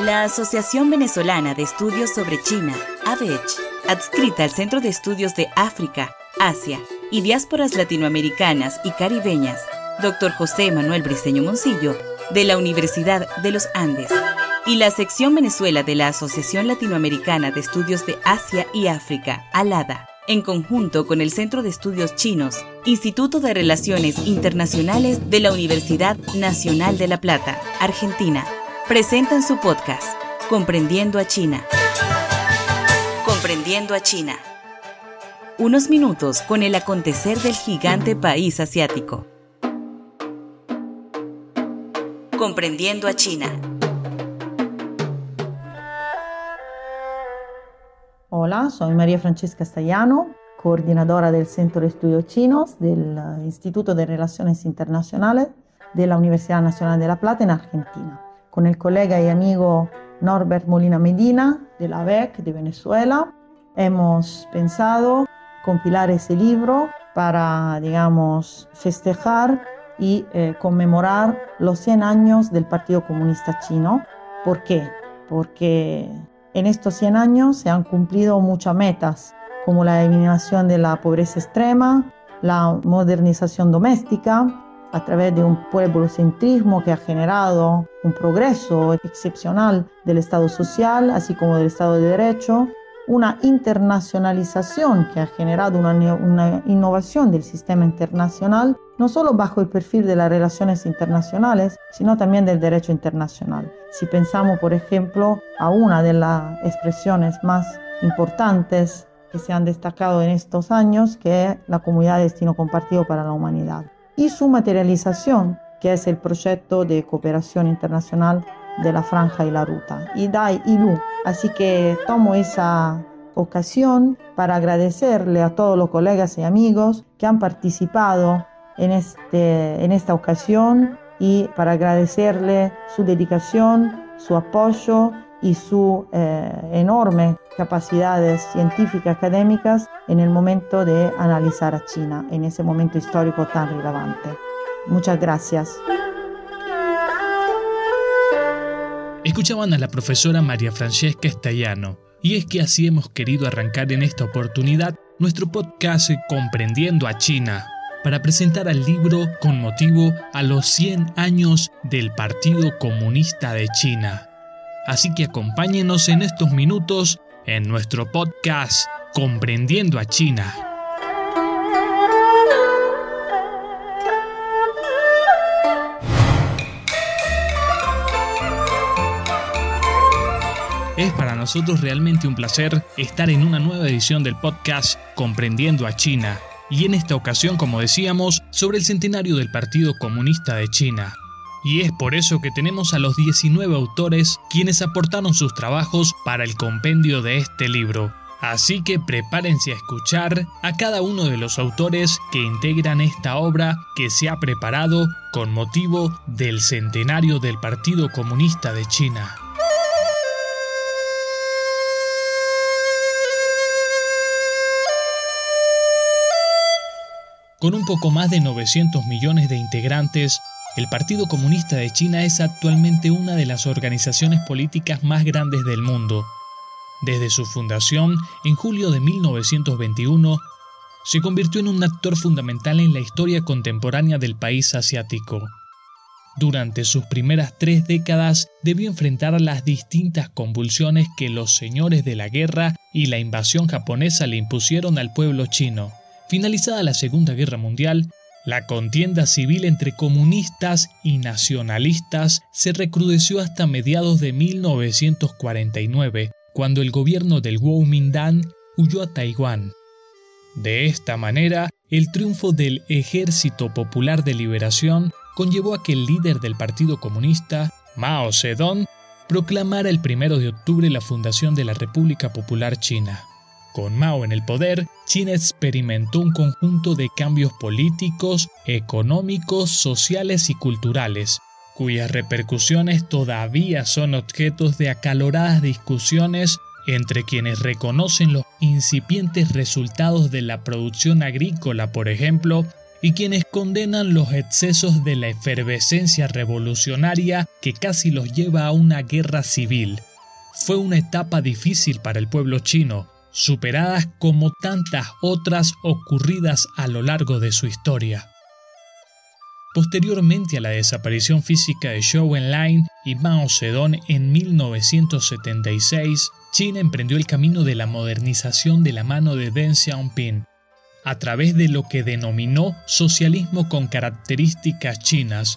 La Asociación Venezolana de Estudios sobre China, AVECH, adscrita al Centro de Estudios de África, Asia y Diásporas Latinoamericanas y Caribeñas, Dr. José Manuel Briceño Moncillo, de la Universidad de los Andes, y la sección Venezuela de la Asociación Latinoamericana de Estudios de Asia y África, ALADA, en conjunto con el Centro de Estudios Chinos, Instituto de Relaciones Internacionales de la Universidad Nacional de La Plata, Argentina, presentan su podcast, Comprendiendo a China. Comprendiendo a China. Unos minutos con el acontecer del gigante país asiático. Comprendiendo a China. Hola, soy María Francesca Staiano, coordinadora del Centro de Estudios Chinos del eh, Instituto de Relaciones Internacionales de la Universidad Nacional de La Plata en Argentina, con el colega y amigo Norbert Molina Medina de la BEC de Venezuela. Hemos pensado compilar ese libro para, digamos, festejar y eh, conmemorar los 100 años del Partido Comunista Chino. ¿Por qué? Porque en estos 100 años se han cumplido muchas metas, como la eliminación de la pobreza extrema, la modernización doméstica, a través de un pueblocentrismo que ha generado un progreso excepcional del Estado social, así como del Estado de Derecho, una internacionalización que ha generado una, una, innovación del sistema internacional, no solo bajo el perfil de las relaciones internacionales, sino también del derecho internacional. Si pensamos, por ejemplo, a una de las expresiones más importantes que se han destacado en estos años, que es la Comunidad de Destino Compartido para la Humanidad, y su materialización, que es el proyecto de cooperación internacional de la Franja y la Ruta, IDAI y LU. Así que tomo esa ocasión para agradecerle a todos los colegas y amigos que han participado en, este, en esta ocasión y para agradecerle su dedicación, su apoyo y sus eh, enormes capacidades científicas académicas en el momento de analizar a China, en ese momento histórico tan relevante. Muchas gracias. Escuchaban a la profesora María Francesca Estallano, y es que así hemos querido arrancar en esta oportunidad nuestro podcast Comprendiendo a China, para presentar al libro con motivo a los 100 años del Partido Comunista de China. Así que acompáñenos en estos minutos en nuestro podcast Comprendiendo a China. Es para nosotros realmente un placer estar en una nueva edición del podcast Comprendiendo a China, y en esta ocasión, como decíamos, sobre el centenario del Partido Comunista de China. Y es por eso que tenemos a los 19 autores quienes aportaron sus trabajos para el compendio de este libro. Así que prepárense a escuchar a cada uno de los autores que integran esta obra que se ha preparado con motivo del centenario del Partido Comunista de China. Con un poco más de 900 millones de integrantes, el Partido Comunista de China es actualmente una de las organizaciones políticas más grandes del mundo. Desde su fundación, en julio de 1921, se convirtió en un actor fundamental en la historia contemporánea del país asiático. Durante sus primeras tres décadas debió enfrentar las distintas convulsiones que los señores de la guerra y la invasión japonesa le impusieron al pueblo chino. Finalizada la Segunda Guerra Mundial, la contienda civil entre comunistas y nacionalistas se recrudeció hasta mediados de 1949, cuando el gobierno del Kuomintang huyó a Taiwán. De esta manera, el triunfo del Ejército Popular de Liberación conllevó a que el líder del Partido Comunista, Mao Zedong, proclamara el 1 de octubre la fundación de la República Popular China. Con Mao en el poder, China experimentó un conjunto de cambios políticos, económicos, sociales y culturales, cuyas repercusiones todavía son objetos de acaloradas discusiones entre quienes reconocen los incipientes resultados de la producción agrícola, por ejemplo, y quienes condenan los excesos de la efervescencia revolucionaria que casi los lleva a una guerra civil. Fue una etapa difícil para el pueblo chino, superadas como tantas otras ocurridas a lo largo de su historia. Posteriormente a la desaparición física de Zhou Enlai y Mao Zedong en 1976, China emprendió el camino de la modernización de la mano de Deng Xiaoping, a través de lo que denominó socialismo con características chinas,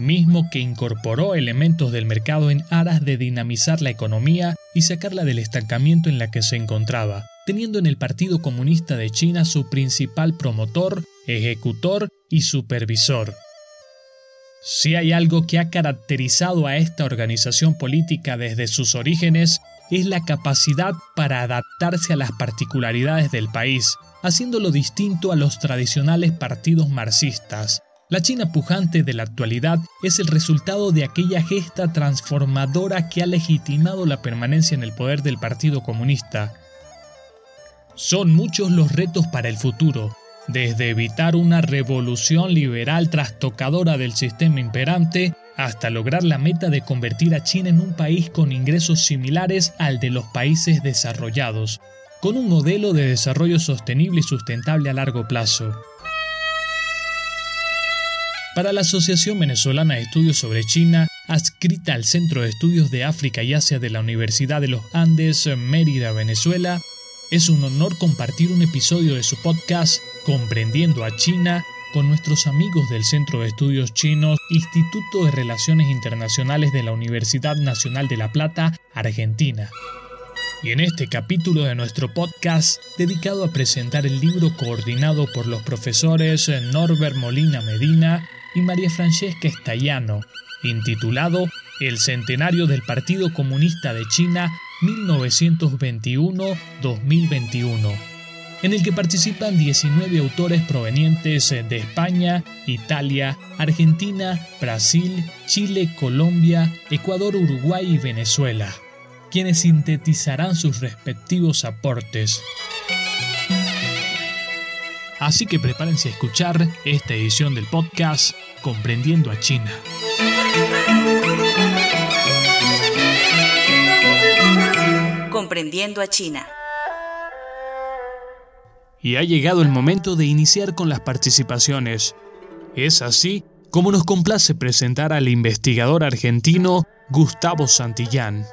mismo que incorporó elementos del mercado en aras de dinamizar la economía y sacarla del estancamiento en la que se encontraba, teniendo en el Partido Comunista de China su principal promotor, ejecutor y supervisor. Si hay algo que ha caracterizado a esta organización política desde sus orígenes, es la capacidad para adaptarse a las particularidades del país, haciéndolo distinto a los tradicionales partidos marxistas. La China pujante de la actualidad es el resultado de aquella gesta transformadora que ha legitimado la permanencia en el poder del Partido Comunista. Son muchos los retos para el futuro, desde evitar una revolución liberal trastocadora del sistema imperante hasta lograr la meta de convertir a China en un país con ingresos similares al de los países desarrollados, con un modelo de desarrollo sostenible y sustentable a largo plazo. Para la Asociación Venezolana de Estudios sobre China, adscrita al Centro de Estudios de África y Asia de la Universidad de los Andes, Mérida, Venezuela, es un honor compartir un episodio de su podcast Comprendiendo a China con nuestros amigos del Centro de Estudios Chinos, Instituto de Relaciones Internacionales de la Universidad Nacional de La Plata, Argentina. Y en este capítulo de nuestro podcast, dedicado a presentar el libro coordinado por los profesores Norbert Molina Medina y María Francesca Estallano, intitulado El Centenario del Partido Comunista de China 1921-2021, en el que participan 19 autores provenientes de España, Italia, Argentina, Brasil, Chile, Colombia, Ecuador, Uruguay y Venezuela quienes sintetizarán sus respectivos aportes. Así que prepárense a escuchar esta edición del podcast Comprendiendo a China. Comprendiendo a China. Y ha llegado el momento de iniciar con las participaciones. Es así como nos complace presentar al investigador argentino Gustavo Santillán.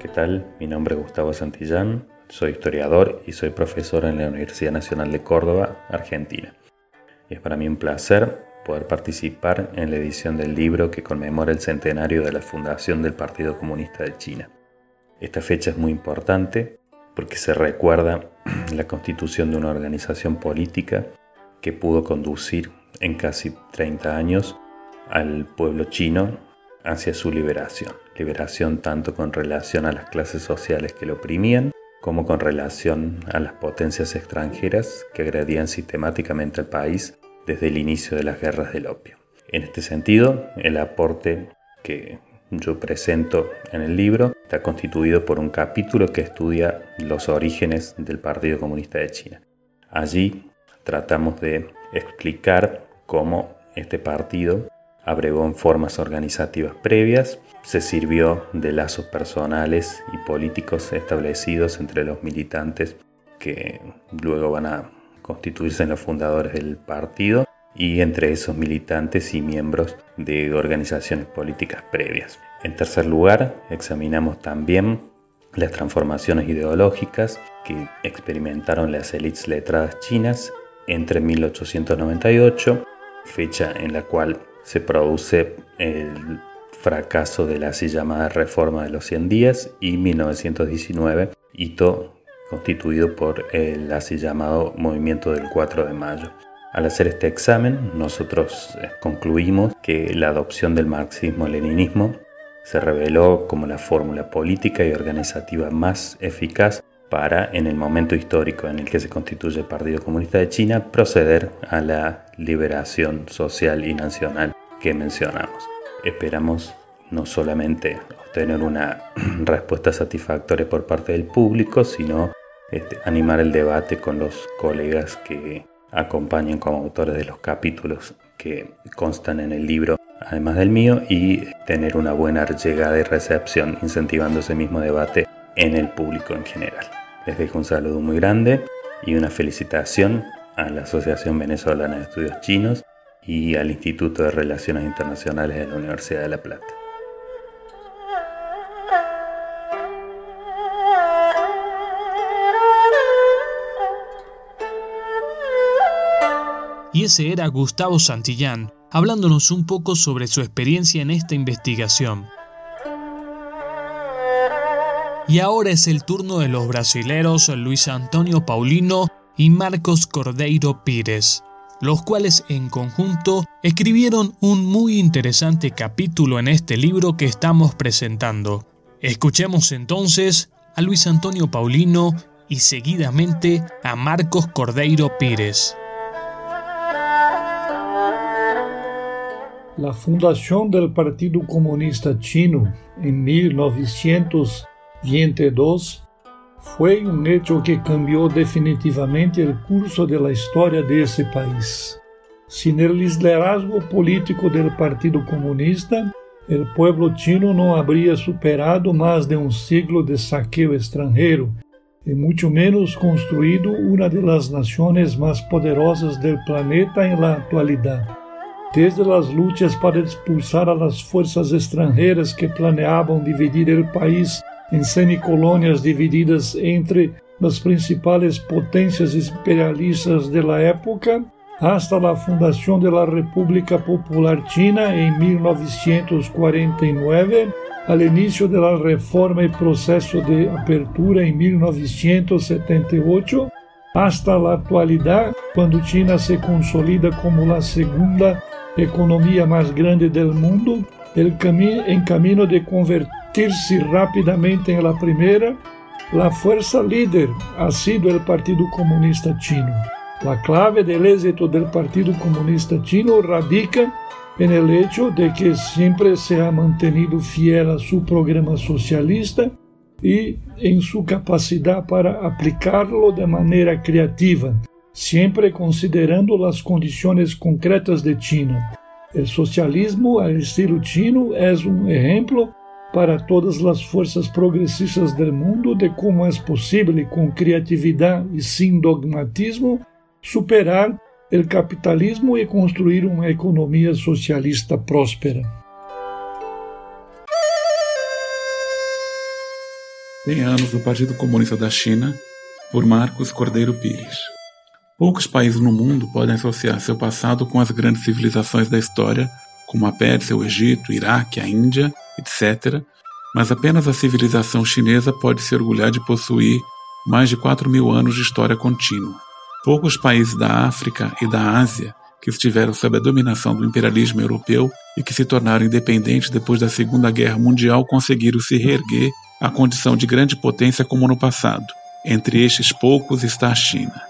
¿Qué tal? Mi nombre es Gustavo Santillán, soy historiador y soy profesor en la Universidad Nacional de Córdoba, Argentina. Y es para mí un placer poder participar en la edición del libro que conmemora el centenario de la fundación del Partido Comunista de China. Esta fecha es muy importante porque se recuerda la constitución de una organización política que pudo conducir en casi 30 años al pueblo chino hacia su liberación. Liberación tanto con relación a las clases sociales que lo oprimían, como con relación a las potencias extranjeras que agredían sistemáticamente al país desde el inicio de las guerras del opio. En este sentido, el aporte que yo presento en el libro está constituido por un capítulo que estudia los orígenes del Partido Comunista de China. Allí tratamos de explicar cómo este partido abrevó en formas organizativas previas, se sirvió de lazos personales y políticos establecidos entre los militantes que luego van a constituirse en los fundadores del partido y entre esos militantes y miembros de organizaciones políticas previas. En tercer lugar, examinamos también las transformaciones ideológicas que experimentaron las élites letradas chinas entre 1898, fecha en la cual se produce el fracaso de la así llamada Reforma de los 100 días y 1919, hito constituido por el así llamado Movimiento del 4 de Mayo. Al hacer este examen, nosotros eh, concluimos que la adopción del marxismo-leninismo se reveló como la fórmula política y organizativa más eficaz para, en el momento histórico en el que se constituye el Partido Comunista de China, proceder a la liberación social y nacional que mencionamos. Esperamos no solamente obtener una respuesta satisfactoria por parte del público, sino este, animar el debate con los colegas que acompañan como autores de los capítulos que constan en el libro, además del mío, y tener una buena llegada y recepción, incentivando ese mismo debate en el público en general. Les dejo un saludo muy grande y una felicitación a la Asociación Venezolana de Estudios Chinos y al Instituto de Relaciones Internacionales de la Universidad de La Plata. Y ese era Gustavo Santillán, hablándonos un poco sobre su experiencia en esta investigación. Y ahora es el turno de los brasileros Luis Antonio Paulino y Marcos Cordeiro Pires, los cuales en conjunto escribieron un muy interesante capítulo en este libro que estamos presentando. Escuchemos entonces a Luis Antonio Paulino y seguidamente a Marcos Cordeiro Pires. La fundación del Partido Comunista Chino en 1922 fue un hecho que cambió definitivamente el curso de la historia de ese país. Sin el liderazgo político del Partido Comunista, el pueblo chino no habría superado más de un siglo de saqueo extranjero y mucho menos construido una de las naciones más poderosas del planeta en la actualidad. Desde las luchas para expulsar a las fuerzas extranjeras que planeaban dividir el país em semicolônias divididas entre as principais potências imperialistas da época, hasta a fundação da República Popular China em 1949, ao início da reforma e processo de apertura em 1978, hasta a atualidade, quando China se consolida como a segunda economia mais grande do mundo, em caminho de converter convertirse rápidamente en la primera, la fuerza líder ha sido el Partido Comunista Chino. La clave del éxito del Partido Comunista Chino radica en el hecho de que siempre se ha mantenido fiel a su programa socialista y en su capacidad para aplicarlo de manera creativa, siempre considerando las condiciones concretas de China. El socialismo al estilo chino es un ejemplo para todas as forças progressistas do mundo de como é possível, com criatividade e sem dogmatismo, superar o capitalismo e construir uma economia socialista próspera. Tem anos do Partido Comunista da China, por Marcos Cordeiro Pires. Poucos países no mundo podem associar seu passado com as grandes civilizações da história, como a Pérsia, o Egito, o Iraque, a Índia etc., mas apenas a civilização chinesa pode se orgulhar de possuir mais de 4 mil anos de história contínua. Poucos países da África e da Ásia que estiveram sob a dominação do imperialismo europeu e que se tornaram independentes depois da Segunda Guerra Mundial conseguiram se reerguer à condição de grande potência como no passado. Entre estes poucos está a China.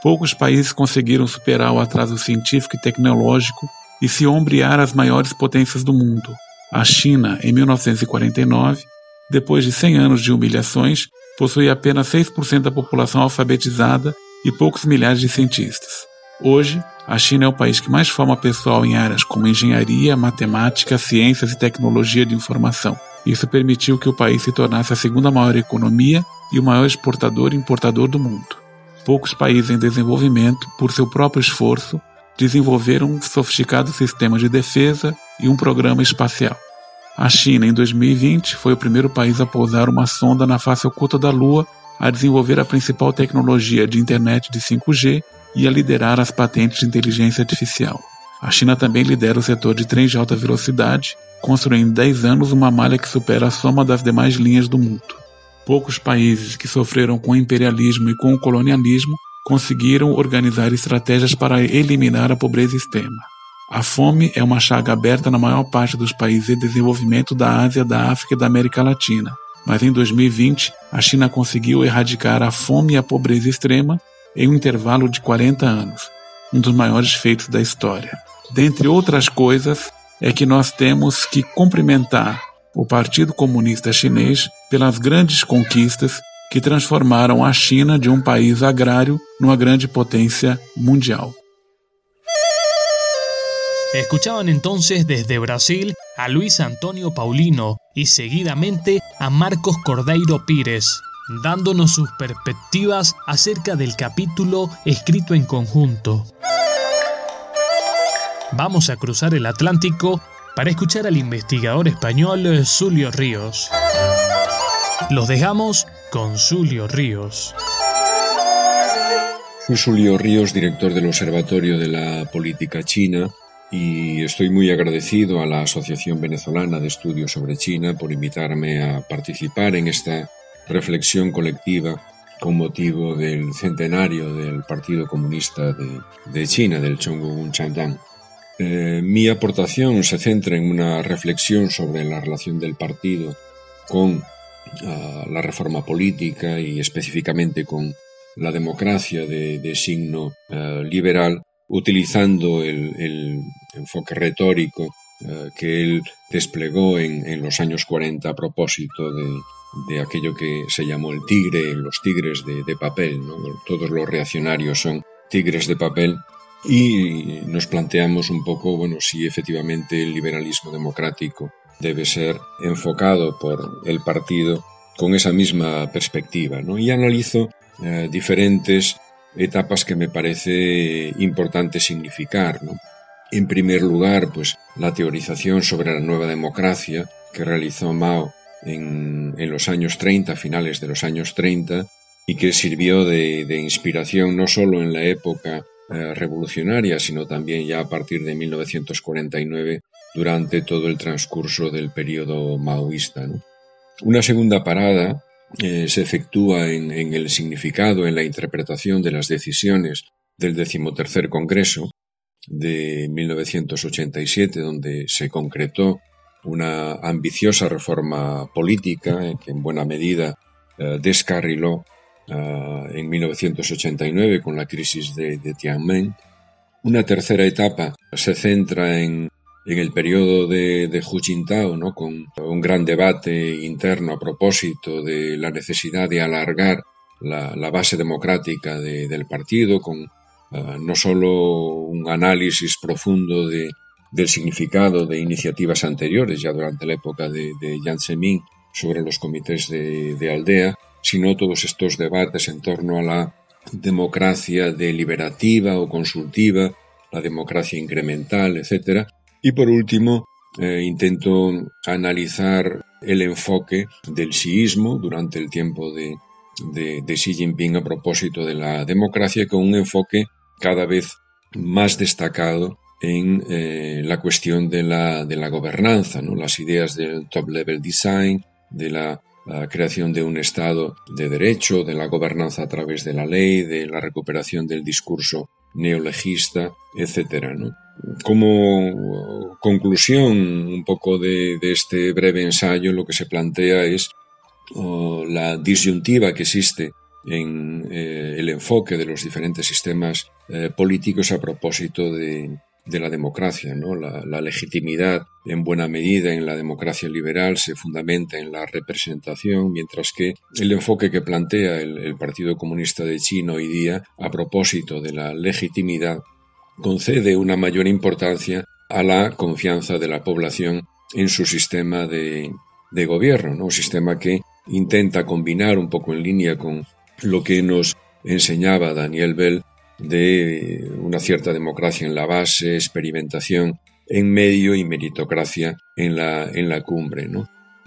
Poucos países conseguiram superar o atraso científico e tecnológico e se ombrear as maiores potências do mundo, a China, em 1949, depois de 100 anos de humilhações, possui apenas 6% da população alfabetizada e poucos milhares de cientistas. Hoje, a China é o país que mais forma pessoal em áreas como engenharia, matemática, ciências e tecnologia de informação. Isso permitiu que o país se tornasse a segunda maior economia e o maior exportador e importador do mundo. Poucos países em desenvolvimento, por seu próprio esforço, desenvolveram um sofisticado sistema de defesa e um programa espacial. A China, em 2020, foi o primeiro país a pousar uma sonda na face oculta da Lua, a desenvolver a principal tecnologia de internet de 5G e a liderar as patentes de inteligência artificial. A China também lidera o setor de trens de alta velocidade, construindo em 10 anos uma malha que supera a soma das demais linhas do mundo. Poucos países que sofreram com o imperialismo e com o colonialismo conseguiram organizar estratégias para eliminar a pobreza extrema. A fome é uma chaga aberta na maior parte dos países em desenvolvimento da Ásia, da África e da América Latina. Mas em 2020, a China conseguiu erradicar a fome e a pobreza extrema em um intervalo de 40 anos, um dos maiores feitos da história. Dentre outras coisas, é que nós temos que cumprimentar o Partido Comunista Chinês pelas grandes conquistas que transformaram a China de um país agrário numa grande potência mundial. Escuchaban entonces desde Brasil a Luis Antonio Paulino y seguidamente a Marcos Cordeiro Pires, dándonos sus perspectivas acerca del capítulo escrito en conjunto. Vamos a cruzar el Atlántico para escuchar al investigador español Zulio Ríos. Los dejamos con Zulio Ríos. Soy Zulio Ríos, director del Observatorio de la Política China y estoy muy agradecido a la Asociación Venezolana de Estudios sobre China por invitarme a participar en esta reflexión colectiva con motivo del centenario del Partido Comunista de, China, del Chongqing Chandang. Eh, mi aportación se centra en una reflexión sobre la relación del partido con ah, la reforma política y específicamente con la democracia de, signo ah, liberal utilizando el, enfoque retórico eh, que él desplegó en, los años 40 a propósito de, aquello que se llamó el tigre, los tigres de, papel. Todos los reaccionarios son tigres de papel y nos planteamos un poco, bueno, si efectivamente el liberalismo democrático debe ser enfocado por el partido con esa misma perspectiva, ¿no? Y analizo eh, diferentes etapas que me parece importante significar. En primer lugar, pues la teorización sobre la nueva democracia que realizó Mao en, los años 30, finales de los años 30, y que sirvió de, inspiración no solo en la época eh, revolucionaria, sino también ya a partir de 1949 durante todo el transcurso del periodo maoísta. Una segunda parada eh, se efectúa en, el significado, en la interpretación de las decisiones del decimotercer Congreso de 1987, donde se concretó una ambiciosa reforma política eh, que en buena medida eh, descarriló en 1989 con la crisis de, de Tiananmen. Una tercera etapa se centra en en el periodo de, de Hu Jintao, ¿no? con un gran debate interno a propósito de la necesidad de alargar la, base democrática de, del partido, con uh, no solo un análisis profundo de, del significado de iniciativas anteriores, ya durante la época de, de Jiang Zemin, sobre los comités de, de aldea, sino todos estos debates en torno a la democracia deliberativa o consultiva, la democracia incremental, etcétera, y por último, eh, intento analizar el enfoque del siismo durante el tiempo de, de, Xi Jinping a propósito de la democracia con un enfoque cada vez más destacado en eh, la cuestión de la, de la gobernanza, ¿no? las ideas del top-level design, de la, la, creación de un Estado de derecho, de la gobernanza a través de la ley, de la recuperación del discurso neolegista, etc. ¿no? Como conclusión un poco de, este breve ensayo, lo que se plantea es la disyuntiva que existe en eh, el enfoque de los diferentes sistemas eh, políticos a propósito de, la democracia. ¿no? La, legitimidad, en buena medida, en la democracia liberal se fundamenta en la representación, mientras que el enfoque que plantea el Partido Comunista de China hoy día a propósito de la legitimidad concede una mayor importancia a la confianza de la población en su sistema de, gobierno, ¿no? un sistema que intenta combinar un poco en línea con lo que nos enseñaba Daniel Bell de una cierta democracia en la base, experimentación en medio y meritocracia en la, en la cumbre.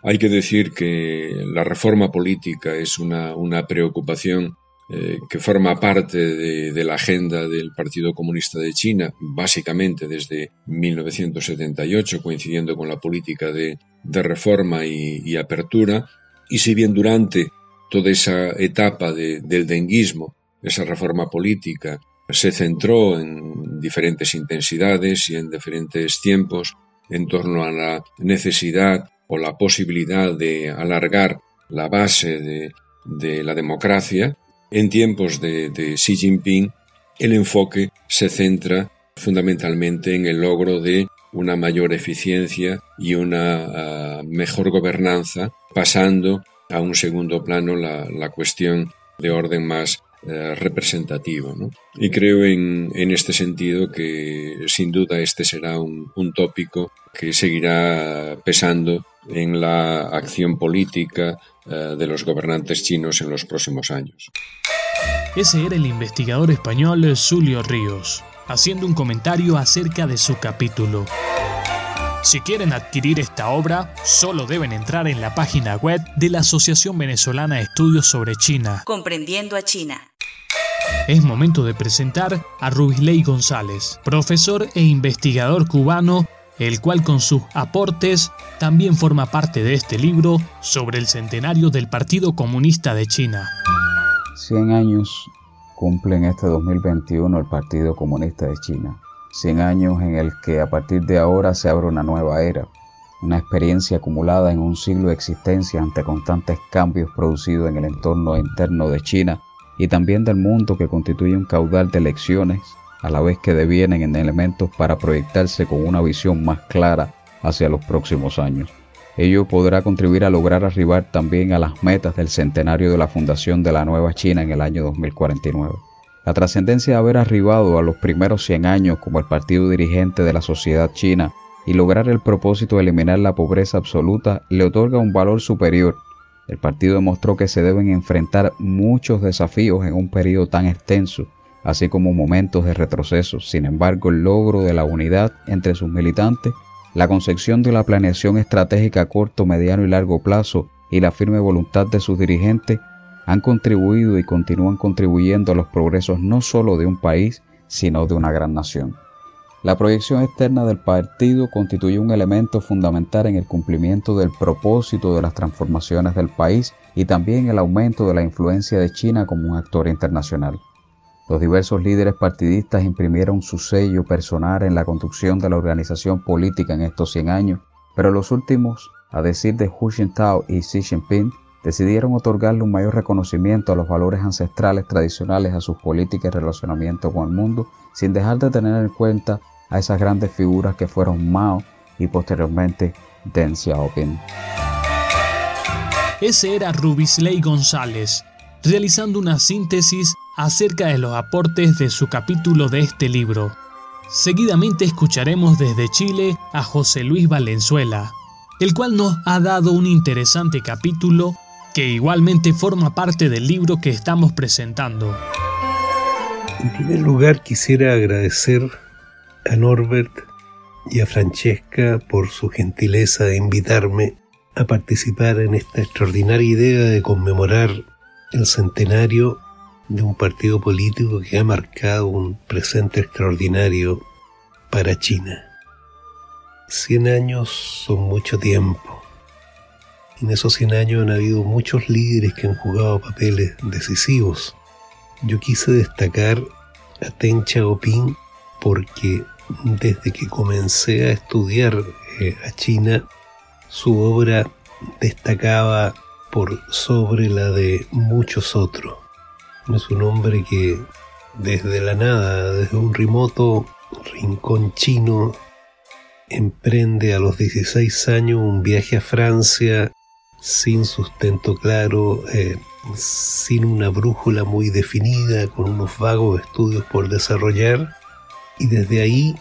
Hay que decir que la reforma política es una, una preocupación eh, que forma parte de, la agenda del Partido Comunista de China, básicamente desde 1978, coincidiendo con la política de, reforma y, apertura, y si bien durante toda esa etapa del denguismo, esa reforma política, se centró en diferentes intensidades y en diferentes tiempos en torno a la necesidad o la posibilidad de alargar la base de la democracia, en tiempos de, Xi Jinping, el enfoque se centra fundamentalmente en el logro de una mayor eficiencia y una ah, mejor gobernanza, pasando a un segundo plano la, cuestión de orden más eh, representativo. Y creo en, este sentido que sin duda este será un, tópico que seguirá pesando en la acción política eh, de los gobernantes chinos en los próximos años. Ese era el investigador español Zulio Ríos, haciendo un comentario acerca de su capítulo. Si quieren adquirir esta obra, solo deben entrar en la página web de la Asociación Venezolana de Estudios sobre China. Comprendiendo a China. Es momento de presentar a Rubisley González, profesor e investigador cubano, el cual con sus aportes también forma parte de este libro sobre el centenario del Partido Comunista de China. 100 años cumple en este 2021 el Partido Comunista de China. 100 años en el que a partir de ahora se abre una nueva era, una experiencia acumulada en un siglo de existencia ante constantes cambios producidos en el entorno interno de China y también del mundo que constituye un caudal de lecciones, a la vez que devienen en elementos para proyectarse con una visión más clara hacia los próximos años. Ello podrá contribuir a lograr arribar también a las metas del centenario de la fundación de la nueva China en el año 2049. La trascendencia de haber arribado a los primeros 100 años como el partido dirigente de la sociedad china y lograr el propósito de eliminar la pobreza absoluta le otorga un valor superior. El partido demostró que se deben enfrentar muchos desafíos en un periodo tan extenso, así como momentos de retroceso. Sin embargo, el logro de la unidad entre sus militantes la concepción de la planeación estratégica a corto, mediano y largo plazo y la firme voluntad de sus dirigentes han contribuido y continúan contribuyendo a los progresos no solo de un país, sino de una gran nación. La proyección externa del partido constituye un elemento fundamental en el cumplimiento del propósito de las transformaciones del país y también el aumento de la influencia de China como un actor internacional. Los diversos líderes partidistas imprimieron su sello personal en la conducción de la organización política en estos 100 años, pero los últimos, a decir de Hu Jintao y Xi Jinping, decidieron otorgarle un mayor reconocimiento a los valores ancestrales tradicionales a sus políticas y relacionamiento con el mundo, sin dejar de tener en cuenta a esas grandes figuras que fueron Mao y posteriormente Deng Xiaoping. Ese era Rubisley González, realizando una síntesis acerca de los aportes de su capítulo de este libro. Seguidamente escucharemos desde Chile a José Luis Valenzuela, el cual nos ha dado un interesante capítulo que igualmente forma parte del libro que estamos presentando. En primer lugar quisiera agradecer a Norbert y a Francesca por su gentileza de invitarme a participar en esta extraordinaria idea de conmemorar el centenario de un partido político que ha marcado un presente extraordinario para China. Cien años son mucho tiempo. En esos cien años han habido muchos líderes que han jugado papeles decisivos. Yo quise destacar a Deng Xiaoping porque desde que comencé a estudiar eh, a China, su obra destacaba por sobre la de muchos otros. Es un hombre que desde la nada, desde un remoto rincón chino, emprende a los 16 años un viaje a Francia sin sustento claro, eh, sin una brújula muy definida, con unos vagos estudios por desarrollar, y desde ahí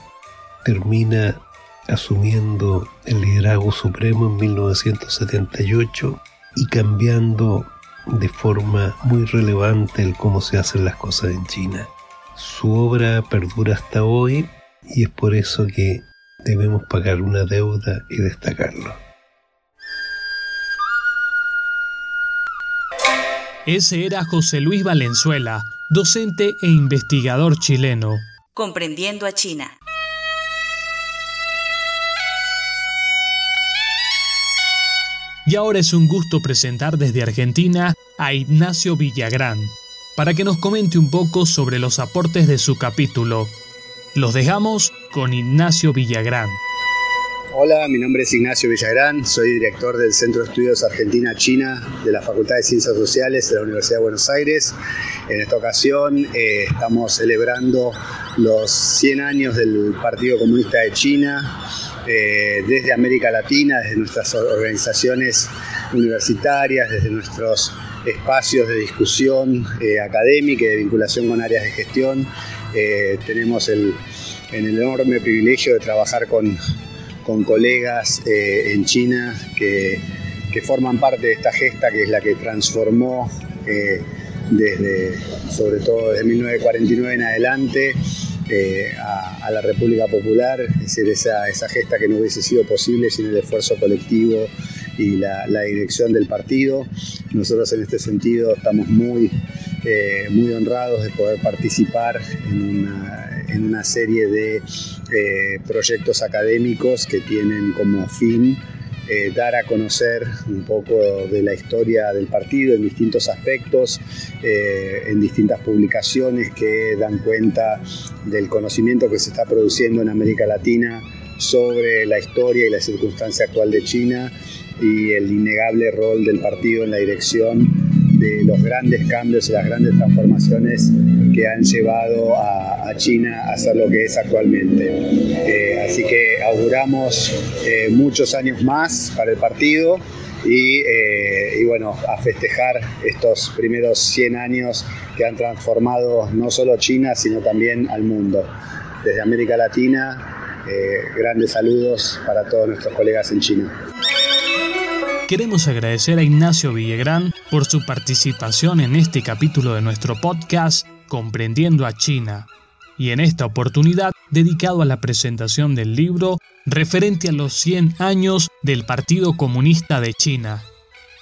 termina asumiendo el liderazgo supremo en 1978 y cambiando de forma muy relevante el cómo se hacen las cosas en China. Su obra perdura hasta hoy y es por eso que debemos pagar una deuda y destacarlo. Ese era José Luis Valenzuela, docente e investigador chileno. Comprendiendo a China. Y ahora es un gusto presentar desde Argentina a Ignacio Villagrán, para que nos comente un poco sobre los aportes de su capítulo. Los dejamos con Ignacio Villagrán. Hola, mi nombre es Ignacio Villagrán, soy director del Centro de Estudios Argentina-China de la Facultad de Ciencias Sociales de la Universidad de Buenos Aires. En esta ocasión eh, estamos celebrando los 100 años del Partido Comunista de China eh, desde América Latina, desde nuestras organizaciones universitarias, desde nuestros espacios de discusión eh, académica y de vinculación con áreas de gestión. Eh, tenemos el, enorme privilegio de trabajar con, colegas en China que, que, forman parte de esta gesta que es la que transformó desde, sobre todo desde 1949 en adelante, a, la República Popular, es esa, esa, gesta que no hubiese sido posible sin el esfuerzo colectivo y la, dirección del partido. Nosotros en este sentido estamos muy, eh, muy honrados de poder participar en una, en una serie de eh, proyectos académicos que tienen como fin eh, dar a conocer un poco de la historia del partido en distintos aspectos, eh, en distintas publicaciones que dan cuenta del conocimiento que se está produciendo en América Latina sobre la historia y la circunstancia actual de China y el innegable rol del partido en la dirección de los grandes cambios y las grandes transformaciones que han llevado a, China a ser lo que es actualmente. Eh, así que auguramos eh, muchos años más para el partido y, eh, bueno, a festejar estos primeros 100 años que han transformado no solo China, sino también al mundo. Desde América Latina, grandes saludos para todos nuestros colegas en China. Queremos agradecer a Ignacio Villagrán por su participación en este capítulo de nuestro podcast Comprendiendo a China y en esta oportunidad dedicado a la presentación del libro referente a los 100 años del Partido Comunista de China.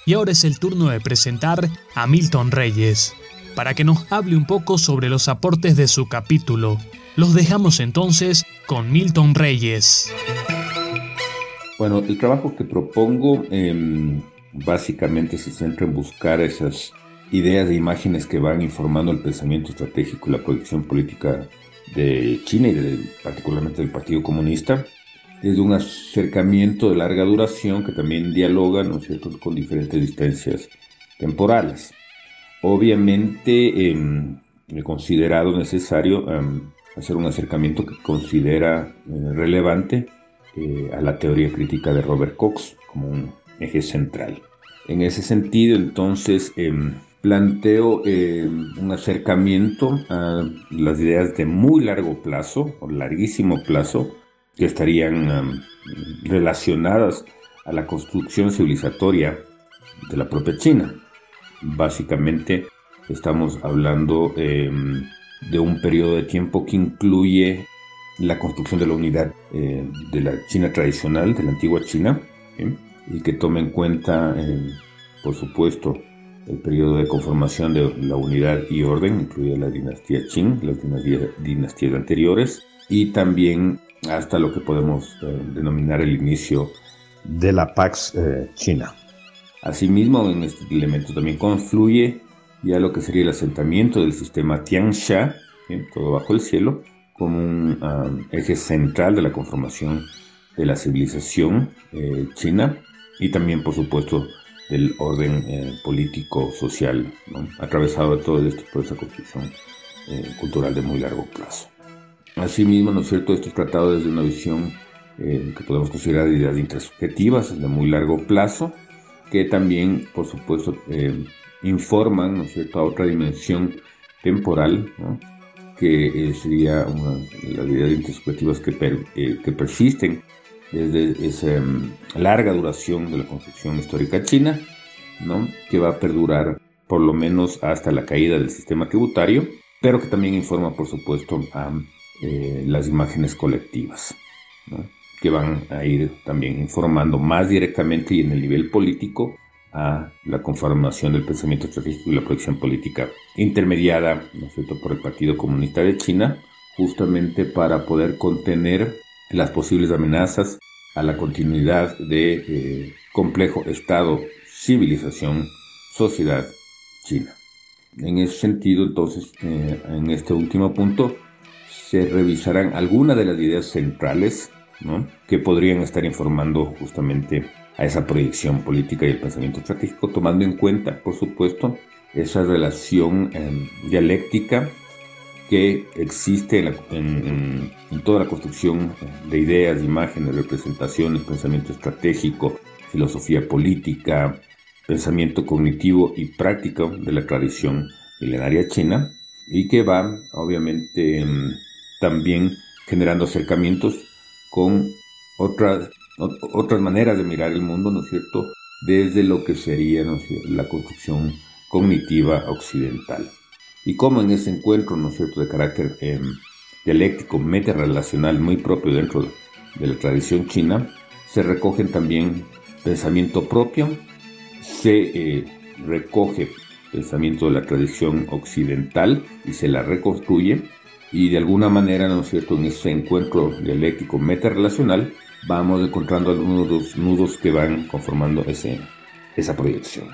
Y ahora es el turno de presentar a Milton Reyes, para que nos hable un poco sobre los aportes de su capítulo. Los dejamos entonces con Milton Reyes. Bueno, el trabajo que propongo em, básicamente se centra en buscar esas ideas e imágenes que van informando el pensamiento estratégico y la proyección política de China y particularmente del Partido Comunista, desde un acercamiento de larga duración que también dialoga ¿no cierto? con diferentes distancias temporales. Obviamente em, he considerado necesario em, hacer un acercamiento que considera eh, relevante eh, a la teoría crítica de Robert Cox como un eje central. En ese sentido, entonces, em, planteo em, un acercamiento a las ideas de muy largo plazo o larguísimo plazo que estarían em, relacionadas a la construcción civilizatoria de la propia China. Básicamente estamos hablando de un periodo de tiempo que incluye la construcción de la unidad eh, de la China tradicional, de la antigua China, y que tome en cuenta, eh, por supuesto, el periodo de conformación de la unidad y orden, incluida la dinastía Qing, las dinastías, anteriores, y también hasta lo que podemos eh, denominar el inicio de la Pax China. Asimismo, en este elemento también confluye ya lo que sería el asentamiento del sistema Tiansha, todo bajo el cielo, como un ah, eje central de la conformación de la civilización eh, china y también, por supuesto, del orden eh, político, social, atravesado de todo esto por esa construcción eh, cultural de muy largo plazo. Asimismo, ¿no es cierto?, esto es tratado desde una visión que podemos considerar de ideas intersubjetivas de muy largo plazo, que también, por supuesto, informan, ¿no es cierto?, a otra dimensión temporal, ¿no? que eh, sería una, las ideas intersubjetivas que, eh, que persisten desde esa mm, larga duración de la construcción histórica china, ¿no? que va a perdurar por lo menos hasta la caída del sistema tributario, pero que también informa, por supuesto, a eh, las imágenes colectivas, que van a ir también informando más directamente y en el nivel político a la conformación del pensamiento estratégico y la proyección política intermediada por el Partido Comunista de China, justamente para poder contener las posibles amenazas a la continuidad de eh, complejo Estado, civilización, sociedad china. En ese sentido, entonces, eh, en este último punto, se revisarán algunas de las ideas centrales que podrían estar informando justamente a esa proyección política y el pensamiento estratégico, tomando en cuenta, por supuesto, esa relación em, dialéctica que existe en, toda la construcción de ideas, imágenes, representaciones, pensamiento estratégico, filosofía política, pensamiento cognitivo y práctico de la tradición milenaria china y que va obviamente em, también generando acercamientos con otras, otras maneras de mirar el mundo, ¿no es cierto?, desde lo que sería la construcción cognitiva occidental. Y como en ese encuentro, ¿no es cierto?, de carácter eh, dialéctico, metarrelacional muy propio dentro de la tradición china, se recogen también pensamiento propio, se eh, recoge pensamiento de la tradición occidental y se la reconstruye y de alguna manera, ¿no es cierto?, en ese encuentro dialéctico metarrelacional vamos encontrando algunos nudos que van conformando ese, esa proyección.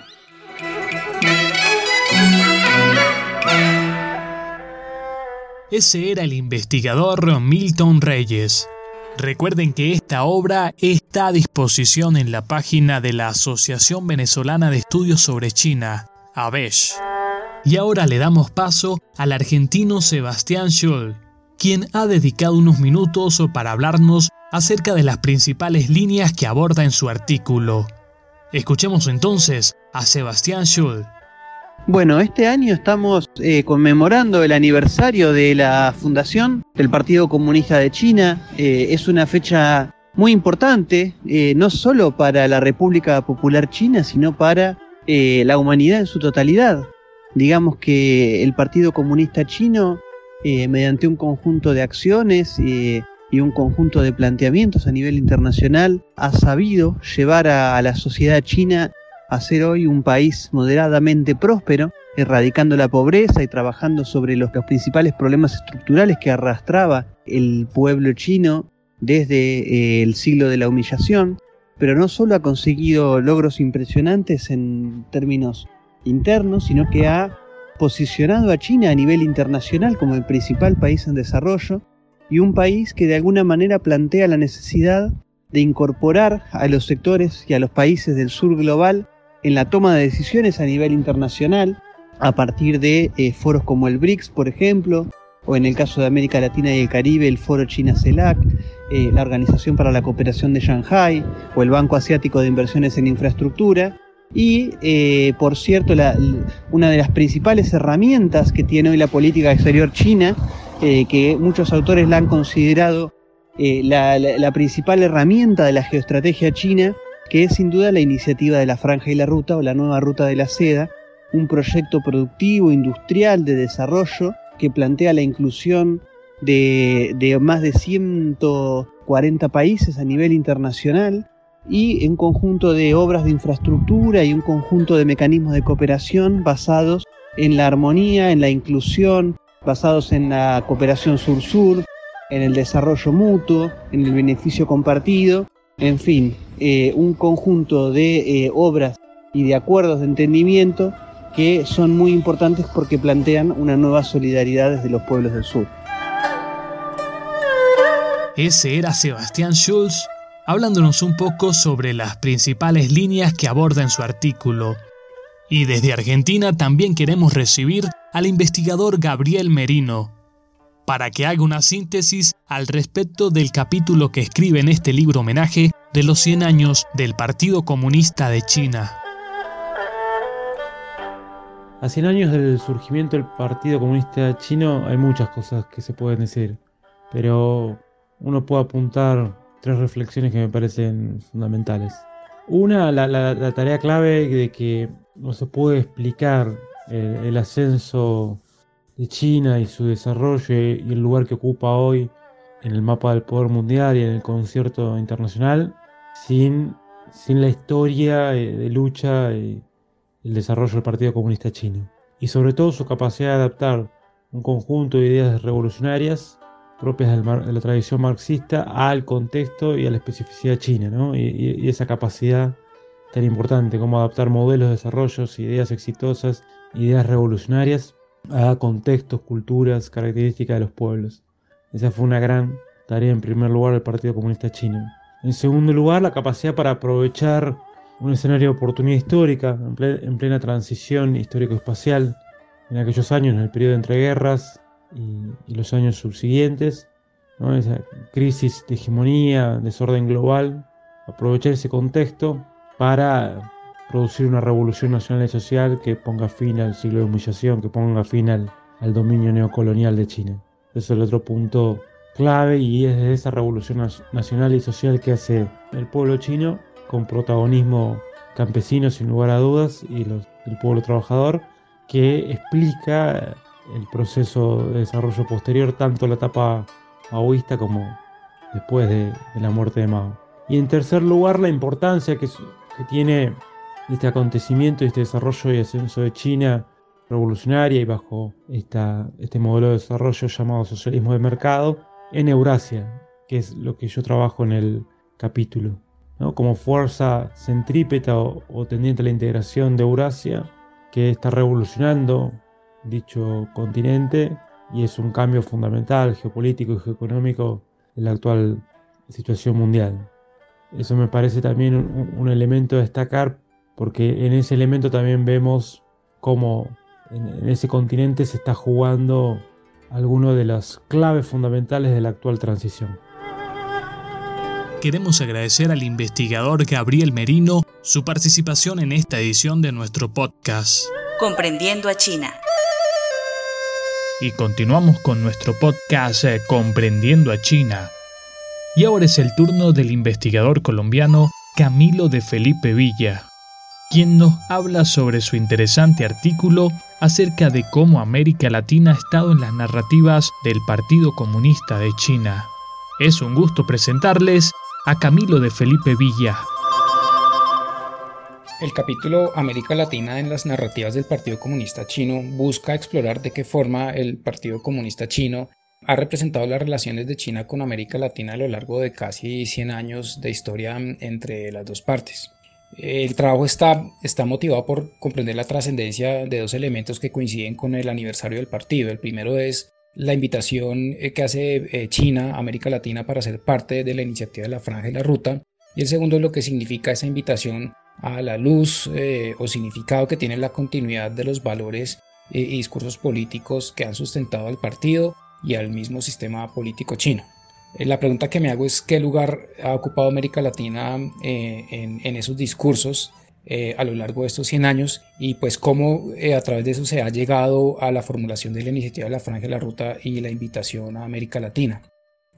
Ese era el investigador Milton Reyes. Recuerden que esta obra está a disposición en la página de la Asociación Venezolana de Estudios sobre China, ABESH. Y ahora le damos paso al argentino Sebastián Scholl, quien ha dedicado unos minutos para hablarnos acerca de las principales líneas que aborda en su artículo. Escuchemos entonces a Sebastián Scholl. Bueno, este año estamos eh, conmemorando el aniversario de la fundación del Partido Comunista de China. Eh, es una fecha muy importante, eh, no solo para la República Popular China, sino para la humanidad en su totalidad. Digamos que el Partido Comunista Chino, mediante un conjunto de acciones y un conjunto de planteamientos a nivel internacional, ha sabido llevar a la sociedad china a ser hoy un país moderadamente próspero, erradicando la pobreza y trabajando sobre los, principales problemas estructurales que arrastraba el pueblo chino desde eh, el siglo de la humillación, pero no solo ha conseguido logros impresionantes en términos internos, sino que ha posicionado a China a nivel internacional como el principal país en desarrollo y un país que de alguna manera plantea la necesidad de incorporar a los sectores y a los países del sur global en la toma de decisiones a nivel internacional, a partir de eh, foros como el BRICS, por ejemplo, o en el caso de América Latina y el Caribe, el Foro China-CELAC, eh, la Organización para la Cooperación de Shanghai o el Banco Asiático de Inversiones en Infraestructura. Y, eh, por cierto, una de las principales herramientas que tiene hoy la política exterior china, que muchos autores la han considerado la principal herramienta de la geoestrategia china, que es sin duda la iniciativa de la Franja y la Ruta o la nueva Ruta de la Seda, un proyecto productivo, industrial, de desarrollo que plantea la inclusión de, más de 140 países a nivel internacional y un conjunto de obras de infraestructura y un conjunto de mecanismos de cooperación basados en la armonía, en la inclusión, basados en la cooperación sur-sur, en el desarrollo mutuo, en el beneficio compartido en fin, eh, un conjunto de eh, obras y de acuerdos de entendimiento que son muy importantes porque plantean una nueva solidaridad desde los pueblos del sur. Ese era Sebastián Schulz hablándonos un poco sobre las principales líneas que aborda en su artículo. Y desde Argentina también queremos recibir al investigador Gabriel Merino, para que haga una síntesis al respecto del capítulo que escribe en este libro homenaje de los 100 años del Partido Comunista de China. A 100 años del surgimiento del Partido Comunista Chino hay muchas cosas que se pueden decir, pero uno puede apuntar tres reflexiones que me parecen fundamentales. Una, la, tarea clave de que no se puede explicar el ascenso China y su desarrollo y el lugar que ocupa hoy en el mapa del poder mundial y en el concierto internacional sin, sin la historia eh, de lucha y el desarrollo del Partido Comunista Chino. Y sobre todo su capacidad de adaptar un conjunto de ideas revolucionarias propias de la tradición marxista al contexto y a la especificidad china, ¿no? y, y, esa capacidad tan importante como adaptar modelos de desarrollo, ideas exitosas, ideas revolucionarias a contextos, culturas, características de los pueblos. Esa fue una gran tarea en primer lugar del Partido Comunista Chino. En segundo lugar, la capacidad para aprovechar un escenario de oportunidad histórica en, plena transición histórico-espacial en aquellos años, en el periodo de entreguerras, y, los años subsiguientes, esa crisis de hegemonía, desorden global, aprovechar ese contexto para producir una revolución nacional y social que ponga fin al siglo de humillación, que ponga fin al, dominio neocolonial de China. Es el otro punto clave y es de esa revolución nacional y social que hace el pueblo chino con protagonismo campesino sin lugar a dudas y el pueblo trabajador que explica el proceso de desarrollo posterior, tanto la etapa maoísta como después de, la muerte de Mao. Y en tercer lugar, la importancia que tiene este acontecimiento este desarrollo y ascenso de China revolucionaria y bajo esta, este modelo de desarrollo llamado socialismo de mercado en Eurasia, que es lo que yo trabajo en el capítulo. ¿no? Como fuerza centrípeta o, tendiente a la integración de Eurasia, que está revolucionando dicho continente y es un cambio fundamental geopolítico y geoeconómico en la actual situación mundial. Eso me parece también un, elemento a destacar porque en ese elemento también vemos cómo en, ese continente se está jugando algunas de las claves fundamentales de la actual transición. Queremos agradecer al investigador Gabriel Merino su participación en esta edición de nuestro podcast. Comprendiendo a China y continuamos con nuestro podcast eh, Comprendiendo a China. Y ahora es el turno del investigador colombiano Camilo de Felipe Villa, quien nos habla sobre su interesante artículo acerca de cómo América Latina ha estado en las narrativas del Partido Comunista de China. Es un gusto presentarles a Camilo de Felipe Villa. El capítulo América Latina en las narrativas del Partido Comunista Chino busca explorar de qué forma el Partido Comunista Chino ha representado las relaciones de China con América Latina a lo largo de casi 100 años de historia entre las dos partes. El trabajo está, está motivado por comprender la trascendencia de dos elementos que coinciden con el aniversario del partido. El primero es la invitación eh, que hace eh, China a América Latina para ser parte de la iniciativa de la Franja y la Ruta. Y el segundo es lo que significa esa invitación a la luz eh, o significado que tiene la continuidad de los valores eh, y discursos políticos que han sustentado al partido y al mismo sistema político chino. Eh, la pregunta que me hago es qué lugar ha ocupado América Latina en, en, esos discursos a lo largo de estos 100 años y pues cómo a través de eso se ha llegado a la formulación de la iniciativa de la Franja de la Ruta y la invitación a América Latina.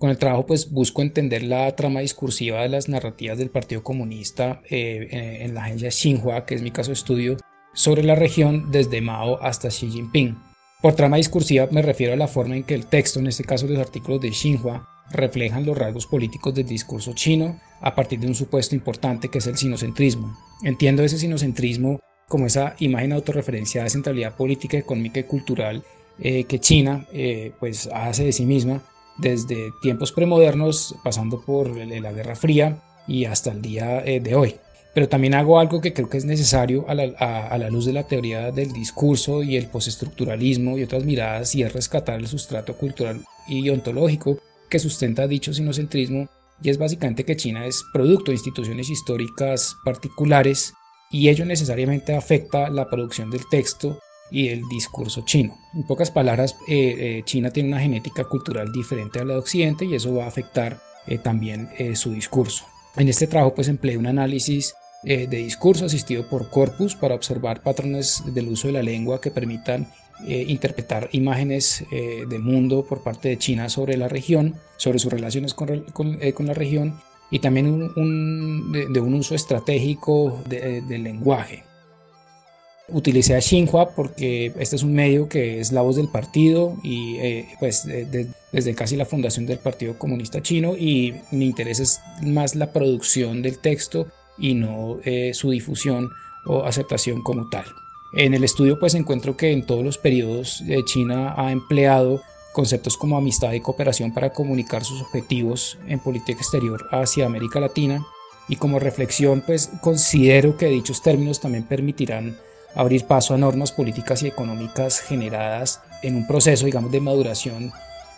Con el trabajo pues busco entender la trama discursiva de las narrativas del Partido Comunista eh, en la agencia Xinhua, que es mi caso de estudio, sobre la región desde Mao hasta Xi Jinping. Por trama discursiva me refiero a la forma en que el texto, en este caso los artículos de Xinhua, reflejan los rasgos políticos del discurso chino a partir de un supuesto importante que es el sinocentrismo. Entiendo ese sinocentrismo como esa imagen autorreferenciada de centralidad política, económica y cultural eh, que China eh, pues hace de sí misma desde tiempos premodernos, pasando por la Guerra Fría y hasta el día eh, de hoy. Pero también hago algo que creo que es necesario a la, luz de la teoría del discurso y el postestructuralismo y otras miradas, y es rescatar el sustrato cultural y ontológico que sustenta dicho sinocentrismo, y es básicamente que China es producto de instituciones históricas particulares y ello necesariamente afecta la producción del texto y el discurso chino. En pocas palabras, eh, eh, China tiene una genética cultural diferente a la de Occidente y eso va a afectar eh, también su discurso. En este trabajo pues empleé un análisis de discurso asistido por corpus para observar patrones del uso de la lengua que permitan interpretar imágenes de mundo por parte de China sobre la región, sobre sus relaciones con, la región y también de, un uso estratégico del lenguaje. Utilicé a Xinhua porque este es un medio que es la voz del partido y eh, pues desde casi la fundación del Partido Comunista Chino y mi interés es más la producción del texto y no eh, su difusión o aceptación como tal. En el estudio pues encuentro que en todos los periodos eh, China ha empleado conceptos como amistad y cooperación para comunicar sus objetivos en política exterior hacia América Latina y como reflexión pues considero que dichos términos también permitirán abrir paso a normas políticas y económicas generadas en un proceso, digamos, de maduración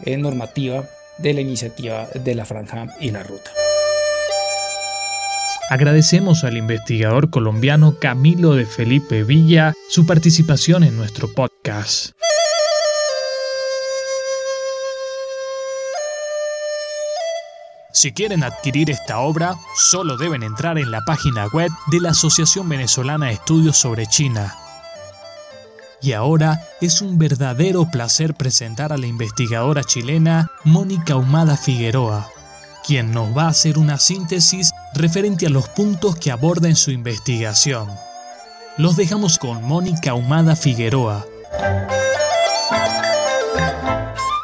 eh, normativa de la iniciativa de la franja y la ruta. Agradecemos al investigador colombiano Camilo de Felipe Villa su participación en nuestro podcast. Si quieren adquirir esta obra, solo deben entrar en la página web de la Asociación Venezolana de Estudios sobre China. Y ahora es un verdadero placer presentar a la investigadora chilena Mónica Humada Figueroa, quien nos va a hacer una síntesis referente a los puntos que aborda en su investigación. Los dejamos con Mónica Humada Figueroa.